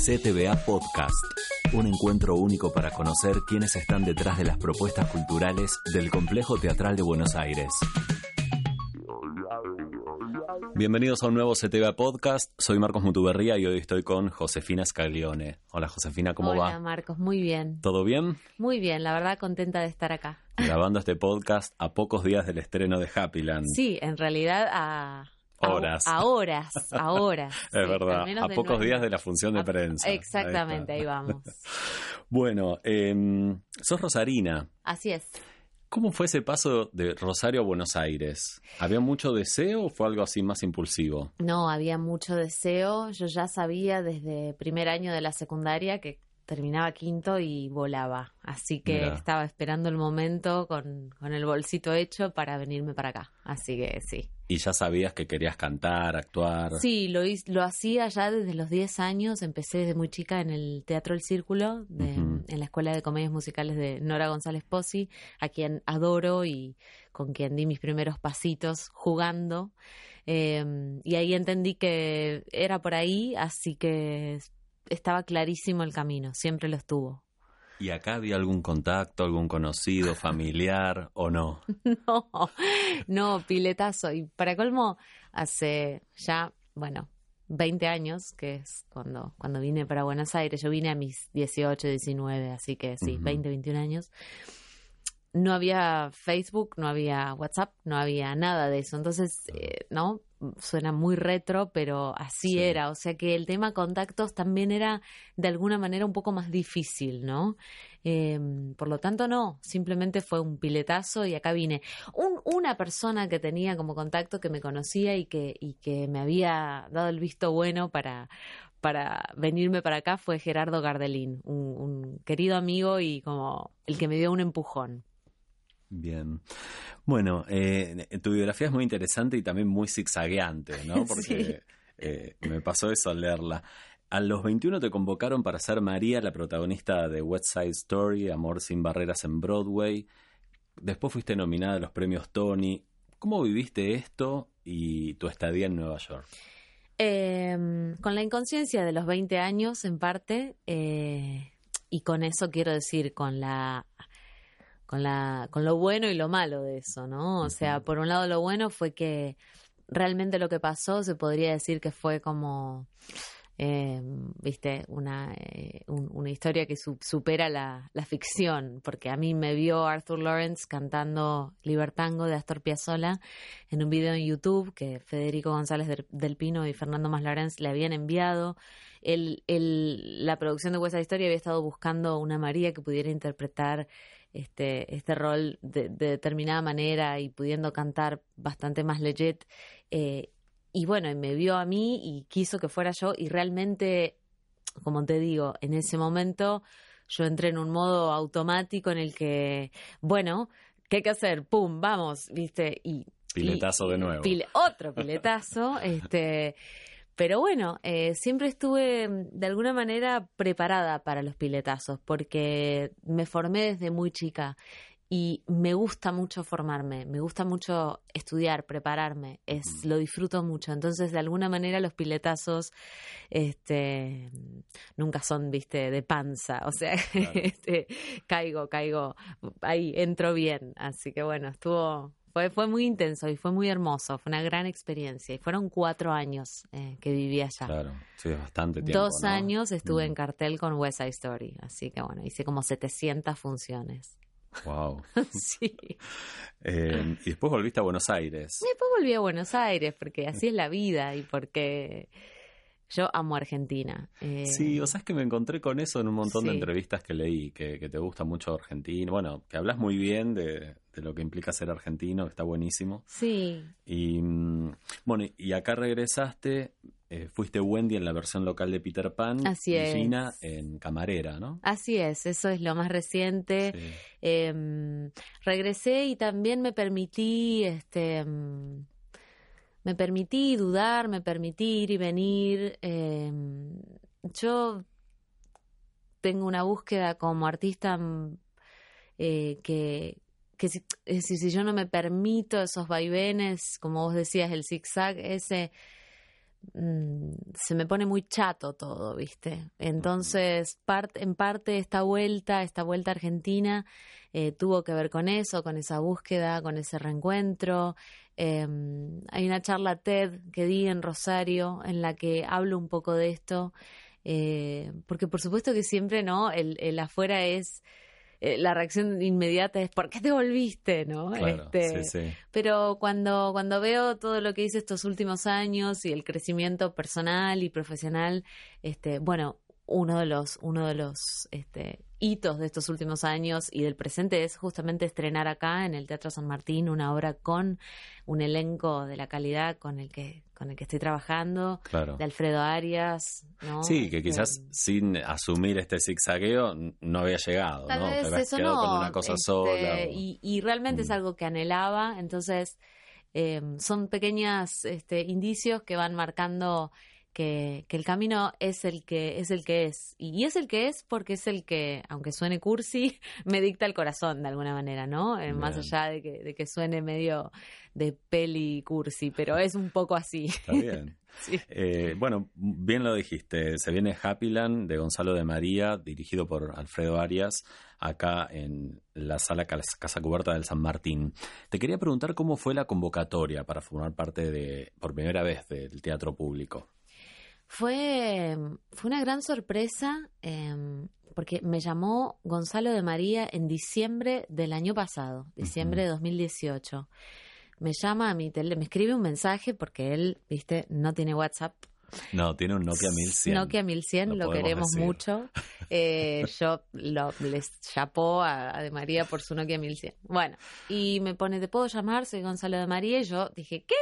CTBA Podcast, un encuentro único para conocer quiénes están detrás de las propuestas culturales del Complejo Teatral de Buenos Aires. Bienvenidos a un nuevo CTBA Podcast. Soy Marcos Mutuberría y hoy estoy con Josefina Scaglione. Hola Josefina, ¿cómo Hola, va? Hola Marcos, muy bien. ¿Todo bien? Muy bien, la verdad contenta de estar acá. Grabando este podcast a pocos días del estreno de Happyland. Sí, en realidad a... Horas. A, a horas, a horas. Es sí, verdad, a pocos días de la función de A- prensa. Exactamente, Ahí vamos. Bueno, em, sos Rosarina. Así es. ¿Cómo fue ese paso de Rosario a Buenos Aires? ¿Había mucho deseo o fue algo así más impulsivo? No, había mucho deseo. Yo ya sabía desde primer año de la secundaria que terminaba quinto y volaba. Así que Mirá. estaba esperando el momento con, con el bolsito hecho para venirme para acá. Así que sí. ¿Y ya sabías que querías cantar, actuar? Sí, lo, lo hacía ya desde los 10 años. Empecé desde muy chica en el Teatro El Círculo, de- en la Escuela de Comedias Musicales de Nora González Pozzi, a quien adoro y con quien di mis primeros pasitos jugando. Eh, y ahí entendí que era por ahí, así que estaba clarísimo el camino, siempre lo estuvo. ¿Y acá había algún contacto, algún conocido, familiar o no? No, no, piletazo. Y para colmo, hace ya, bueno, 20 años, que es cuando, cuando vine para Buenos Aires. Yo vine a mis 18, 19, así que sí, Ujú. 20, 21 años. No había Facebook, no había WhatsApp, no había nada de eso. Entonces, eh, ¿no? Suena muy retro, pero así Sí. era. O sea que el tema contactos también era de alguna manera un poco más difícil, ¿no? Eh, por lo tanto, no, simplemente fue un piletazo y acá vine. Un- una persona que tenía como contacto que me conocía y que, y que me había dado el visto bueno para, para venirme para acá fue Gerardo Gardelín, un, un querido amigo y como el que me dio un empujón. Bien. Bueno, eh, tu biografía es muy interesante y también muy zigzagueante, ¿no? Porque Sí. eh, me pasó eso al leerla. A los 21 te convocaron para ser María, la protagonista de West Side Story, Amor sin barreras en Broadway. Después fuiste nominada a los premios Tony. ¿Cómo viviste esto y tu estadía en Nueva York? Eh, con la inconsciencia de los 20 años, en parte, eh, y con eso quiero decir, con la con la con lo bueno y lo malo de eso, ¿no? O sea, por un lado lo bueno fue que realmente lo que pasó se podría decir que fue como eh, viste, una, eh, un- una historia que su- supera la, la ficción, porque a mí me vio Arthur Lawrence cantando Libertango de Astor Piazzolla en un video en YouTube que Federico González del, del Pino y Fernando Maslarens le habían enviado. El, el- la producción de West Side Story había estado buscando una María que pudiera interpretar este, este rol de, de determinada manera y pudiendo cantar bastante más legit. eh, y bueno, y me vio a mí y quiso que fuera yo y realmente, como te digo, en ese momento yo entré en un modo automático en el que, bueno, ¿qué hay que hacer? ¡Pum! Vamos, ¿viste? Y Piletazo y- de nuevo. pile- otro piletazo, este. Pero bueno, eh, siempre estuve mm, de alguna manera preparada para los piletazos porque me formé desde muy chica y me gusta mucho formarme, me gusta mucho estudiar, prepararme, es lo disfruto mucho. Entonces, de alguna manera los piletazos este nunca son, viste, de panza, o sea, Claro. este, caigo, caigo, ahí entro bien, así que bueno, estuvo fue, fue muy intenso y fue muy hermoso, fue una gran experiencia. Y fueron cuatro años eh, que viví allá. Claro, sí, es bastante tiempo. Dos ¿no? años estuve Mm. en cartel con West Side Story, así que bueno, hice como 700 funciones. Wow. sí. Eh, y después volviste a Buenos Aires. Y después volví a Buenos Aires, porque así es la vida y porque yo amo Argentina. Eh, Sí, o sea, es que me encontré con eso en un montón de entrevistas que leí, que, que te gusta mucho Argentina. Bueno, que hablas muy bien de, de lo que implica ser argentino, que está buenísimo. Sí, Y mm, bueno, y acá regresaste, eh, fuiste Wendy en la versión local de Peter Pan Así y es. Gina en Camarera, ¿no? así es, eso es lo más reciente. Sí. Eh, regresé y también me permití, este, mm, me permití dudar, me permití ir y venir. eh, yo tengo una búsqueda como artista mm, eh, que, que si, si yo no me permito esos vaivenes, como vos decías, el zigzag ese, mm, se me pone muy chato todo, ¿viste? Entonces, en parte esta vuelta, esta vuelta a Argentina, eh, tuvo que ver con eso, con esa búsqueda, con ese reencuentro. Em, hay una charla TED que di en Rosario en la que hablo un poco de esto, eh, porque por supuesto que siempre, ¿no? el afuera es eh, la reacción inmediata es ¿por qué te volviste? ¿no? este, Pero cuando, cuando veo todo lo que hice estos últimos años y el crecimiento personal y profesional, este, bueno, uno de los, uno de los este, hitos de estos últimos años y del presente es justamente estrenar acá en el Teatro San Martín una obra con un elenco de la calidad con el que con el que estoy trabajando, de Alfredo Arias, ¿no? Sí, que este, quizás sin asumir este zigzagueo no había llegado, Tal ¿no? Vez eso no, con una cosa este, sola. Y, realmente es mm. algo que anhelaba, entonces eh, son pequeños este, indicios que van marcando que, que, el camino es el que es el que es. Y es el que es porque es el que aunque suene cursi me dicta el corazón de alguna manera no eh, más allá de que, de que suene medio de peli cursi pero es un poco así. Está bien. Eh, bueno bien lo dijiste. Se viene Happyland de Gonzalo de María dirigido por Alfredo Arias acá en la sala Casa Cubierta del San Martín. Te quería preguntar cómo fue la convocatoria para formar parte de, por primera vez, del teatro público. Fue, fue una gran sorpresa em, porque me llamó Gonzalo de María en diciembre del año pasado, diciembre de 2018. Me llama a mi tele, me escribe un mensaje porque él, viste, no tiene WhatsApp. No, tiene un Nokia 1100. Nokia 1100, lo, queremos mucho. Eh, yo lo, les chapó a, De María por su Nokia 1100. Bueno, y me pone, ¿te puedo llamar? Soy Gonzalo de María. Y yo dije, ¿qué?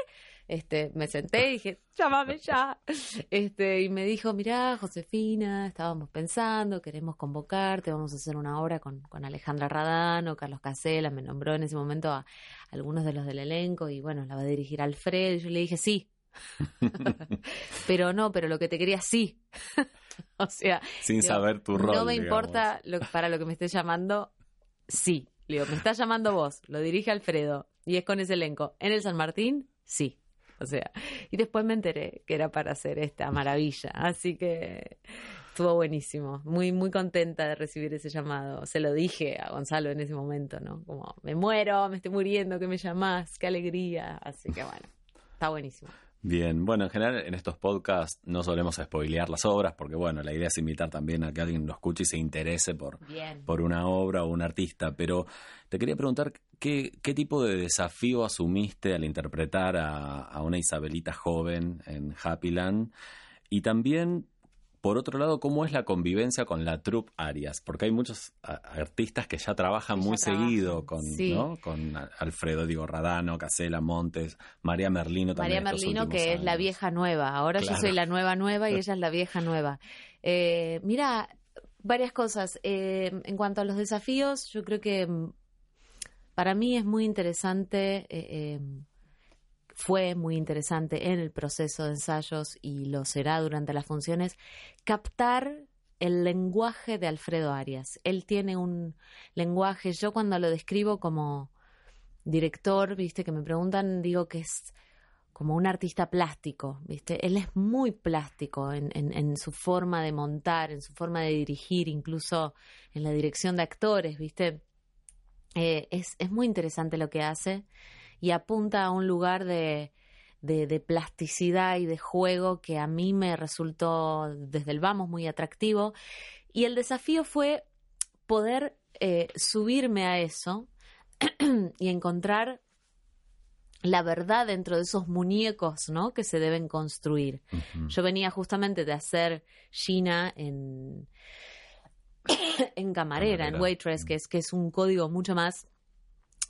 Este, me senté y dije, llámame ya. Este, y me dijo, mirá, Josefina, estábamos pensando, queremos convocarte, vamos a hacer una obra con, con Alejandra Radano, Carlos Casela, me nombró en ese momento a, algunos de los del elenco y bueno, la va a dirigir Alfredo. Y yo le dije, sí. pero no, pero lo que te quería, sí. o sea, sin saber tu rol. No me importa para lo que me estés llamando, sí. Le digo, me estás llamando vos, lo dirige Alfredo y es con ese elenco. ¿En el San Martín? Sí. O sea, y después me enteré que era para hacer esta maravilla. Así que estuvo buenísimo. Muy, muy contenta de recibir ese llamado. Se lo dije a Gonzalo en ese momento, ¿no? Como, me muero, me estoy muriendo, que me llamás, qué alegría. Así que bueno, está buenísimo. Bien, bueno, en general en estos podcasts no solemos spoilear las obras porque, bueno, la idea es invitar también a que alguien lo escuche y se interese por, por una obra o un artista, pero te quería preguntar qué, qué tipo de desafío asumiste al interpretar a, a una Isabelita joven en Happyland y también por otro lado, ¿cómo es la convivencia con la troupe Arias? Porque hay muchos artistas que ya trabajan muy seguido con, con Alfredo, digo, Radano, Casela, Montes, María Merlino también. María Merlino, que es la vieja nueva. Ahora yo soy la nueva nueva y ella es la vieja nueva. Eh, mira, varias cosas. Eh, en cuanto a los desafíos, yo creo que mm, para mí es muy interesante. Eh, fue muy interesante en el proceso de ensayos y lo será durante las funciones, captar el lenguaje de Alfredo Arias. Él tiene un lenguaje, yo cuando lo describo como director, viste, que me preguntan, digo que es como un artista plástico, ¿viste? Él es muy plástico en, su forma de montar, en su forma de dirigir, incluso en la dirección de actores, ¿viste? Eh, es, muy interesante lo que hace y apunta a un lugar de, de, plasticidad y de juego que a mí me resultó desde el vamos muy atractivo. Y el desafío fue poder eh, subirme a eso y encontrar la verdad dentro de esos muñecos ¿no? que se deben construir. Yo venía justamente de hacer Gina en, en camarera, en Waitress, que es, que es un código mucho más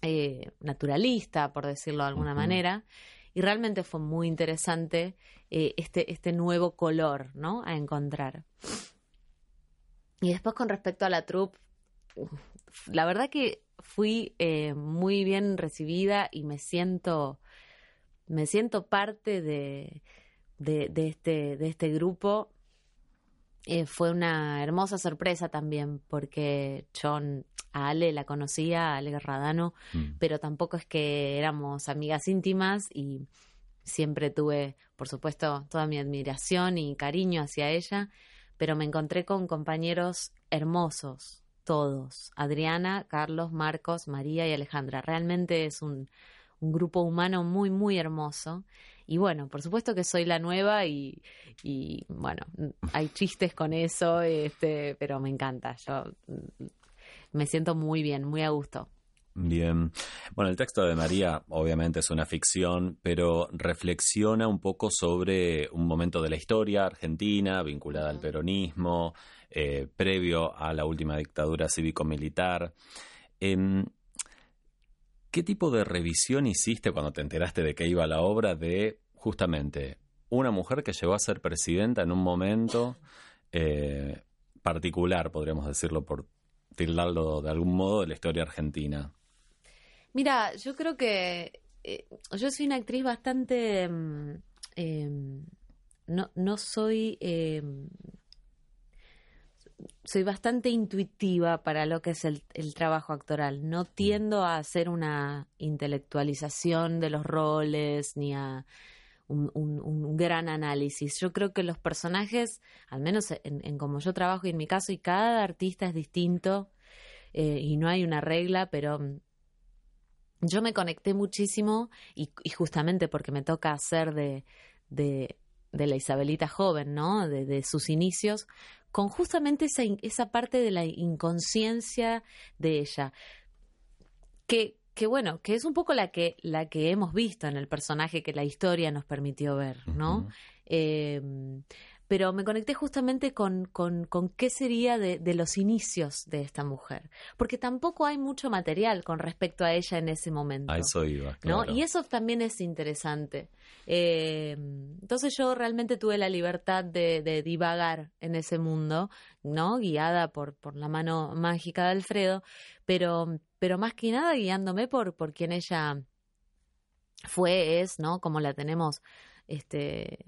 eh, naturalista, por decirlo de alguna manera, y realmente fue muy interesante eh, este, este nuevo color, ¿no? A encontrar. Y después con respecto a la troupe, la verdad que fui eh, muy bien recibida y me siento, me siento parte de, de, de este, de este grupo. Fue una hermosa sorpresa también porque John a Ale la conocía, a Ale Radano, mm. pero tampoco es que éramos amigas íntimas y siempre tuve, por supuesto, toda mi admiración y cariño hacia ella, pero me encontré con compañeros hermosos, todos, Adriana, Carlos, Marcos, María y Alejandra. Realmente es un, un grupo humano muy, muy hermoso. Y bueno, por supuesto que soy la nueva y, y bueno, hay chistes con eso, este, pero me encanta. Yo mm, me siento muy bien, muy a gusto. Bien. Bueno, el texto de María obviamente es una ficción, pero reflexiona un poco sobre un momento de la historia argentina vinculada al peronismo, eh, previo a la última dictadura cívico-militar. Em, ¿Qué tipo de revisión hiciste cuando te enteraste de que iba la obra de justamente una mujer que llegó a ser presidenta en un momento eh, particular, podríamos decirlo por tildarlo de algún modo, de la historia argentina? Mira, yo creo que eh, yo soy una actriz bastante... Mm, em, no, no soy em, soy bastante intuitiva para lo que es el, trabajo actoral. No mm. tiendo a hacer una intelectualización de los roles ni a un, gran análisis. Yo creo que los personajes, al menos en, como yo trabajo y en mi caso, y cada artista es distinto eh, y no hay una regla, pero mm, yo me conecté muchísimo y, justamente porque me toca hacer de, de, la Isabelita joven, ¿no? de sus inicios, con justamente esa, esa parte de la inconsciencia de ella. Que, que bueno, que es un poco la que, la que hemos visto en el personaje que la historia nos permitió ver, ¿no? Pero me conecté justamente con, con, con qué sería de, de, los inicios de esta mujer, porque tampoco hay mucho material con respecto a ella en ese momento. A eso iba, ¿no? Y eso también es interesante. Eh, entonces yo realmente tuve la libertad de, de, divagar en ese mundo, ¿no? Guiada por, por la mano mágica de Alfredo, pero, pero más que nada guiándome por, por quien ella fue, es, ¿no? Como la tenemos este,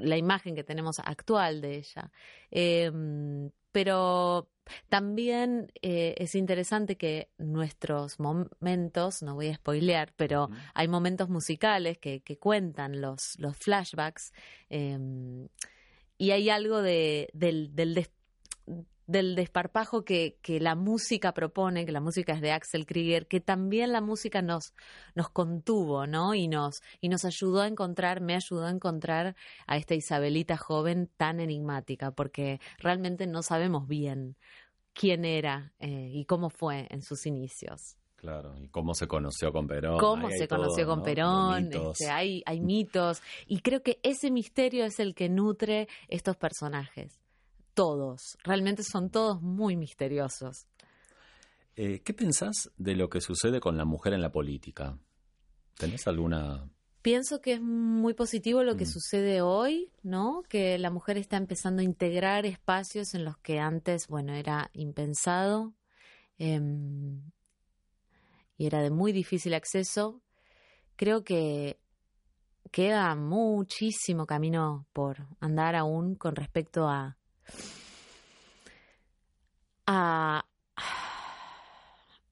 la imagen que tenemos actual de ella. Em, pero también eh, es interesante que nuestros momentos, no voy a spoilear, pero hay momentos musicales que, que cuentan los, los flashbacks em, y hay algo de, del, del, del desparpajo que, que, la música propone, que la música es de Axel Krieger, que también la música nos, nos contuvo, ¿no? Y nos, y nos ayudó a encontrar, me ayudó a encontrar a esta Isabelita joven tan enigmática, porque realmente no sabemos bien quién era eh, y cómo fue en sus inicios. Claro, y cómo se conoció con Perón. Cómo se conoció con Perón, este, hay, hay mitos, y creo que ese misterio es el que nutre estos personajes todos, realmente son todos muy misteriosos. Eh, ¿Qué pensás de lo que sucede con la mujer en la política? ¿Tenés alguna Pienso que es muy positivo lo que mm. sucede hoy, ¿no? Que la mujer está empezando a integrar espacios en los que antes, bueno, era impensado em, y era de muy difícil acceso. Creo que queda muchísimo camino por andar aún con respecto a a,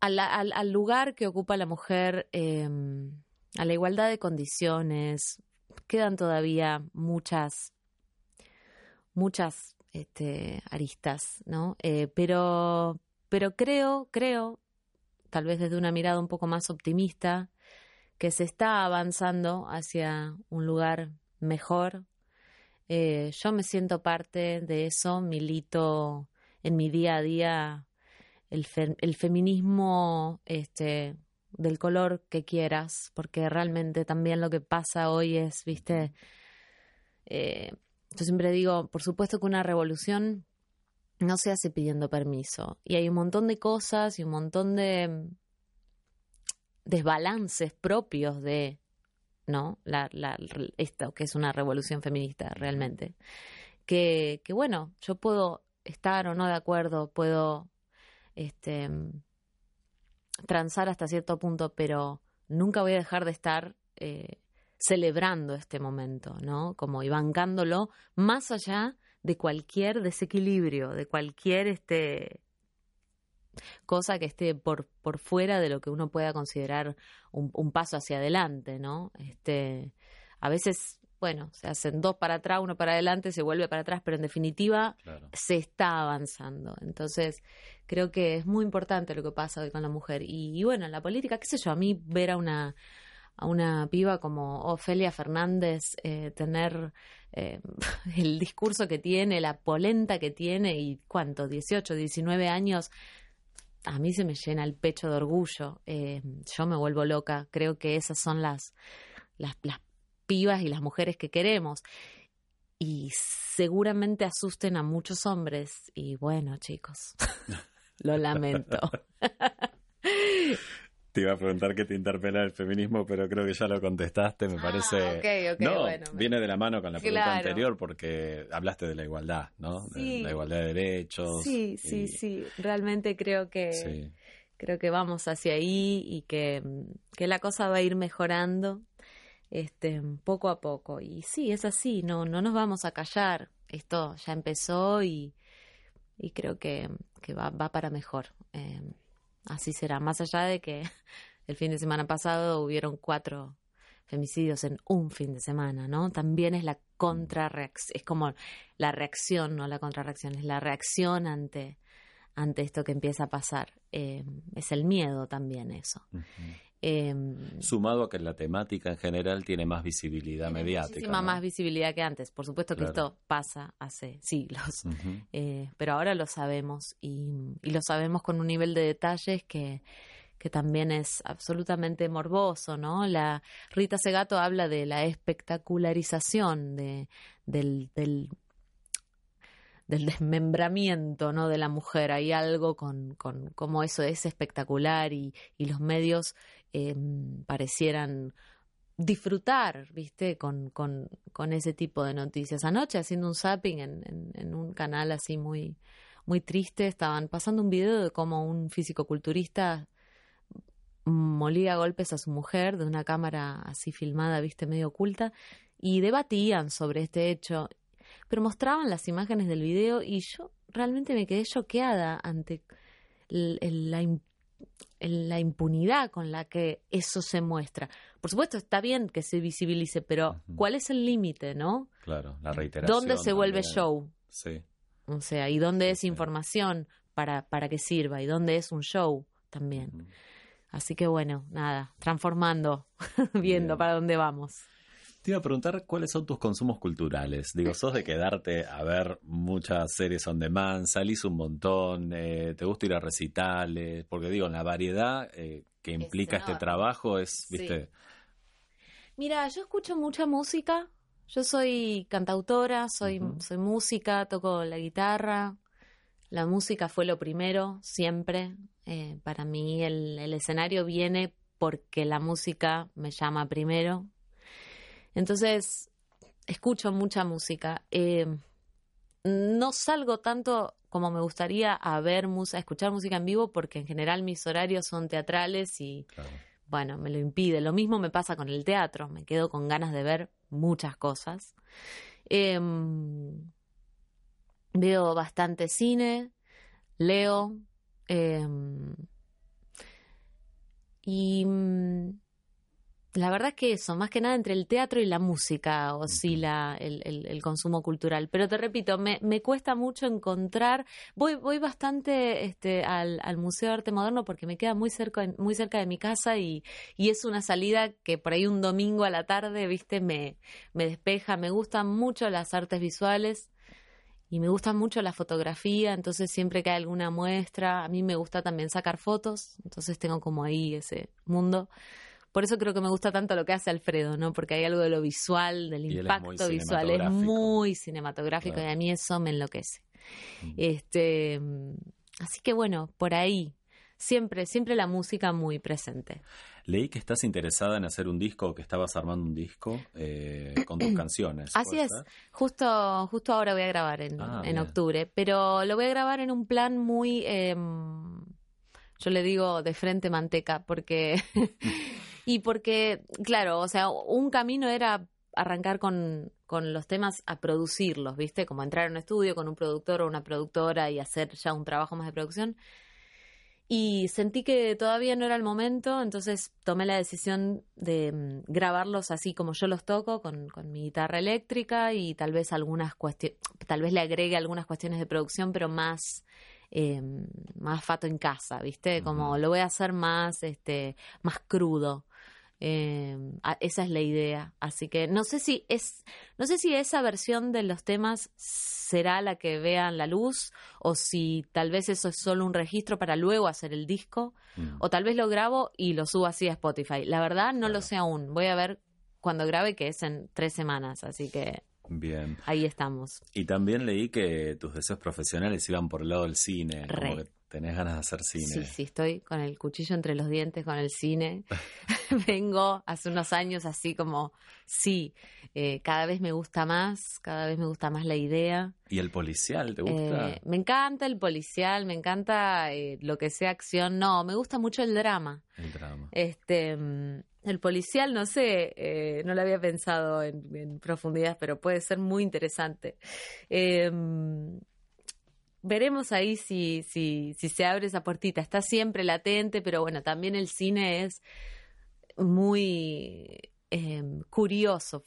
al, lugar que ocupa la mujer, em, a la igualdad de condiciones. Quedan todavía muchas, muchas este, aristas, ¿no? Eh, pero, pero creo, creo, tal vez desde una mirada un poco más optimista, que se está avanzando hacia un lugar mejor, eh, yo me siento parte de eso, milito en mi día a día el, el feminismo este, del color que quieras, porque realmente también lo que pasa hoy es, viste, eh, yo siempre digo, por supuesto que una revolución no se hace pidiendo permiso. Y hay un montón de cosas y un montón de desbalances propios de ¿no? La, la, esto que es una revolución feminista realmente. Que, que, bueno, yo puedo estar o no de acuerdo, puedo este, transar hasta cierto punto, pero nunca voy a dejar de estar eh, celebrando este momento, ¿no? Como y bancándolo más allá de cualquier desequilibrio, de cualquier este cosa que esté por, por fuera de lo que uno pueda considerar un, paso hacia adelante, ¿no? Este, a veces bueno, se hacen dos para atrás, uno para adelante, se vuelve para atrás, pero en definitiva se está avanzando. Entonces, creo que es muy importante lo que pasa hoy con la mujer. Y, bueno, en la política, qué sé yo, a mí ver a una, a una piba como Ofelia Fernández eh, tener eh, el discurso que tiene, la polenta que tiene y cuánto, 18, 19 años, a mí se me llena el pecho de orgullo. Eh, yo me vuelvo loca. Creo que esas son las, las, las pibas y las mujeres que queremos. Y seguramente asusten a muchos hombres. Y bueno, chicos, lo lamento. Te iba a preguntar qué te interpela el feminismo, pero creo que ya lo contestaste, me ah, parece. no, viene de la mano con la pregunta anterior porque hablaste de la igualdad, ¿no? De la igualdad de derechos. Sí, sí, sí. Realmente creo que creo que vamos hacia ahí y que, que la cosa va a ir mejorando este, poco a poco. Y sí, es así, no, no nos vamos a callar. Esto ya empezó y, y creo que, que va, va, para mejor. Em, así será. Más allá de que el fin de semana pasado hubieron cuatro femicidios en un fin de semana, ¿no? También es la contrarreacción, es como la reacción, no la contrarreacción, es la reacción ante, ante esto que empieza a pasar. Em, es el miedo también eso. Em, Sumado a que la temática en general tiene más visibilidad mediática. Muchísima más visibilidad que antes. Por supuesto que esto pasa hace siglos, eh, pero ahora lo sabemos y, lo sabemos con un nivel de detalles que, que también es absolutamente morboso, ¿no? La Rita Segato habla de la espectacularización de, del, del del desmembramiento ¿no? de la mujer. Hay algo con, con cómo eso es espectacular y, y los medios eh, parecieran disfrutar, ¿viste? Con, con, con, ese tipo de noticias. Anoche, haciendo un zapping en, en, un canal así muy, muy triste, estaban pasando un video de cómo un físico-culturista molía golpes a su mujer de una cámara así filmada, viste, medio oculta, y debatían sobre este hecho pero mostraban las imágenes del video y yo realmente me quedé choqueada ante la, la impunidad con la que eso se muestra. Por supuesto, está bien que se visibilice, pero ¿cuál es el límite, no? Claro, la reiteración. ¿Dónde se vuelve show? Sí. O sea, ¿y dónde es información para, para que sirva? ¿Y dónde es un show también? Así que bueno, nada, transformando, viendo para dónde vamos. Te iba a preguntar cuáles son tus consumos culturales. Digo, sos de quedarte a ver muchas series on demand, salís un montón, eh, te gusta ir a recitales, porque digo, la variedad eh, que implica este trabajo es, viste. Mira, yo escucho mucha música. Yo soy cantautora, soy, soy música, toco la guitarra. La música fue lo primero, siempre. Eh, para mí el, el escenario viene porque la música me llama primero, entonces, escucho mucha música. Eh, no salgo tanto como me gustaría a ver a escuchar música en vivo, porque en general mis horarios son teatrales y bueno, me lo impide. Lo mismo me pasa con el teatro, me quedo con ganas de ver muchas cosas. Em, veo bastante cine, leo em, y mm, la verdad es que eso, más que nada entre el teatro y la música oscila el, el, consumo cultural. Pero te repito, me, me, cuesta mucho encontrar. Voy, voy bastante este, al, al, Museo de Arte Moderno porque me queda muy cerca, muy cerca de mi casa y, y es una salida que por ahí un domingo a la tarde, viste, me, me despeja. Me gustan mucho las artes visuales y me gusta mucho la fotografía, entonces siempre que hay alguna muestra, a mí me gusta también sacar fotos, entonces tengo como ahí ese mundo. Por eso creo que me gusta tanto lo que hace Alfredo, ¿no? Porque hay algo de lo visual, del impacto visual, es muy cinematográfico y a mí eso me enloquece. Mm. Este, así que bueno, por ahí siempre, siempre la música muy presente. Leí que estás interesada en hacer un disco que estabas armando un disco eh, con tus canciones. Así es. Justo, justo ahora voy a grabar en, ah, en octubre, pero lo voy a grabar en un plan muy, em, yo le digo de frente manteca, porque Y porque, claro, o sea, un camino era arrancar con, con los temas a producirlos, ¿viste? Como entrar en un estudio con un productor o una productora y hacer ya un trabajo más de producción. y sentí que todavía no era el momento, entonces tomé la decisión de mm, grabarlos así como yo los toco, con, con mi guitarra eléctrica y tal vez algunas cuestiones, tal vez le agregue algunas cuestiones de producción, pero más eh, más fato en casa, ¿viste? Como lo voy a hacer más, este, más crudo. Eh, esa es la idea. Así que no sé si es, no sé si esa versión de los temas será la que vean la luz o si tal vez eso es solo un registro para luego hacer el disco mm. o tal vez lo grabo y lo subo así a Spotify. La verdad no lo sé aún. Voy a ver cuando grabe que es en tres semanas, así que Bien. Ahí estamos. Y también leí que tus deseos profesionales iban por el lado del cine. Como que tenés ganas de hacer cine. Sí, sí, estoy con el cuchillo entre los dientes con el cine. Vengo hace unos años así como, sí, eh, cada vez me gusta más, cada vez me gusta más la idea. ¿Y el policial te gusta? Eh, me encanta el policial, me encanta eh, lo que sea acción. No, me gusta mucho el drama. El drama. Este, mm, el policial, no sé, no lo había pensado en, profundidad, pero puede ser muy interesante. Em, veremos ahí si, si, si se abre esa puertita. Está siempre latente, pero bueno, también el cine es muy em, curioso,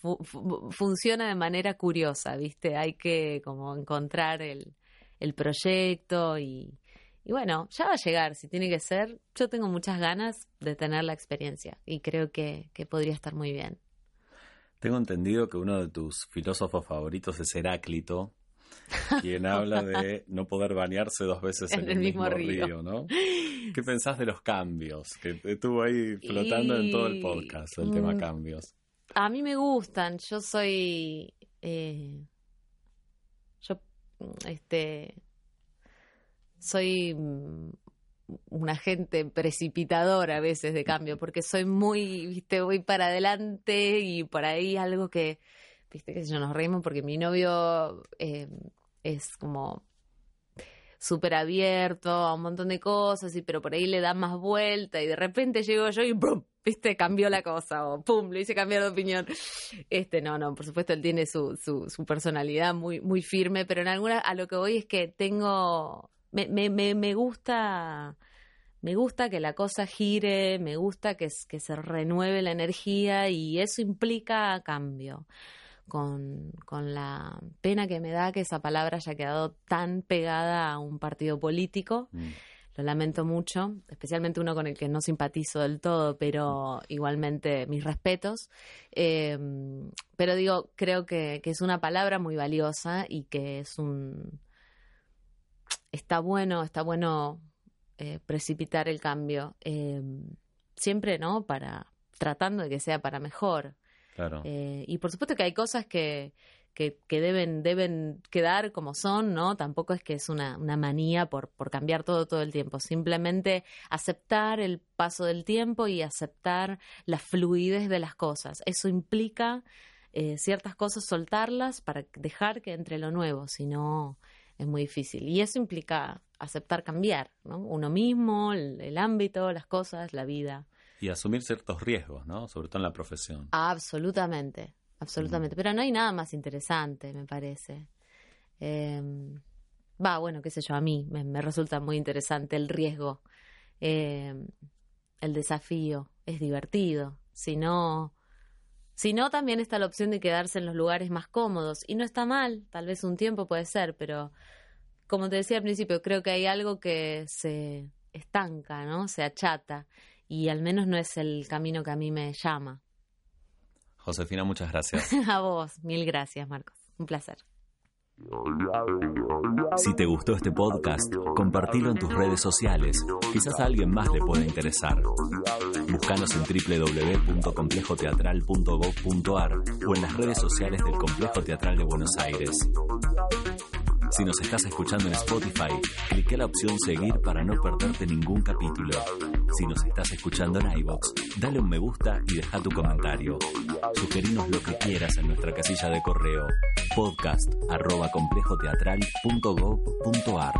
funciona de manera curiosa, ¿viste? Hay que como encontrar el, el proyecto y, y bueno, ya va a llegar, si tiene que ser. Yo tengo muchas ganas de tener la experiencia y creo que, podría estar muy bien. Tengo entendido que uno de tus filósofos favoritos es Heráclito, quien habla de no poder bañarse dos veces en, el, mismo, río. ¿no? ¿Qué pensás de los cambios? Que estuvo ahí flotando en todo el podcast, el tema mm, cambios. A mí me gustan, yo soy... Eh, yo, este soy mm, un agente precipitador a veces de cambio, porque soy muy, viste, voy para adelante y por ahí algo que, viste, que yo nos reímos porque mi novio eh, es como súper abierto a un montón de cosas, y, pero por ahí le da más vuelta y de repente llego yo y ¡pum! viste, cambió la cosa o pum, lo hice cambiar de opinión. Este, no, no, por supuesto él tiene su, su, personalidad muy, muy firme, pero en alguna, a lo que voy es que tengo me, me, me, gusta me gusta que la cosa gire, me gusta que, que se renueve la energía y eso implica cambio. Con, con, la pena que me da que esa palabra haya quedado tan pegada a un partido político. Mm. Lo lamento mucho, especialmente uno con el que no simpatizo del todo, pero igualmente mis respetos. Eh, pero digo, creo que, que es una palabra muy valiosa y que es un, está bueno, está bueno eh, precipitar el cambio. Eh, siempre, ¿no? Para, tratando de que sea para mejor. Claro. Eh, y por supuesto que hay cosas que, que, deben, deben quedar como son, ¿no? Tampoco es que es una, una manía por, por cambiar todo todo el tiempo. Simplemente aceptar el paso del tiempo y aceptar la fluidez de las cosas. Eso implica ciertas cosas soltarlas para dejar que entre lo nuevo, si no es muy difícil. Y eso implica aceptar cambiar, ¿no? Uno mismo, el, ámbito, las cosas, la vida. Y asumir ciertos riesgos, ¿no? Sobre todo en la profesión. Absolutamente, absolutamente. Pero no hay nada más interesante, me parece. Em, va, bueno, qué sé yo, a mí me, resulta muy interesante el riesgo, em, el desafío, es divertido. Si no, si no, también está la opción de quedarse en los lugares más cómodos. Y no está mal, tal vez un tiempo puede ser, pero como te decía al principio, creo que hay algo que se estanca, ¿no? Se achata. Y al menos no es el camino que a mí me llama. Josefina, muchas gracias. a vos, mil gracias, Marcos. Un placer. Si te gustó este podcast, compartilo en tus redes sociales. Quizás a alguien más le pueda interesar. Búscanos en www.complejoteatral.gov.ar o en las redes sociales del Complejo Teatral de Buenos Aires. Si nos estás escuchando en Spotify, clique la opción seguir para no perderte ningún capítulo. Si nos estás escuchando en iBox, dale un me gusta y deja tu comentario. Sugerinos lo que quieras en nuestra casilla de correo podcast arroba complejoteatral.gov.ar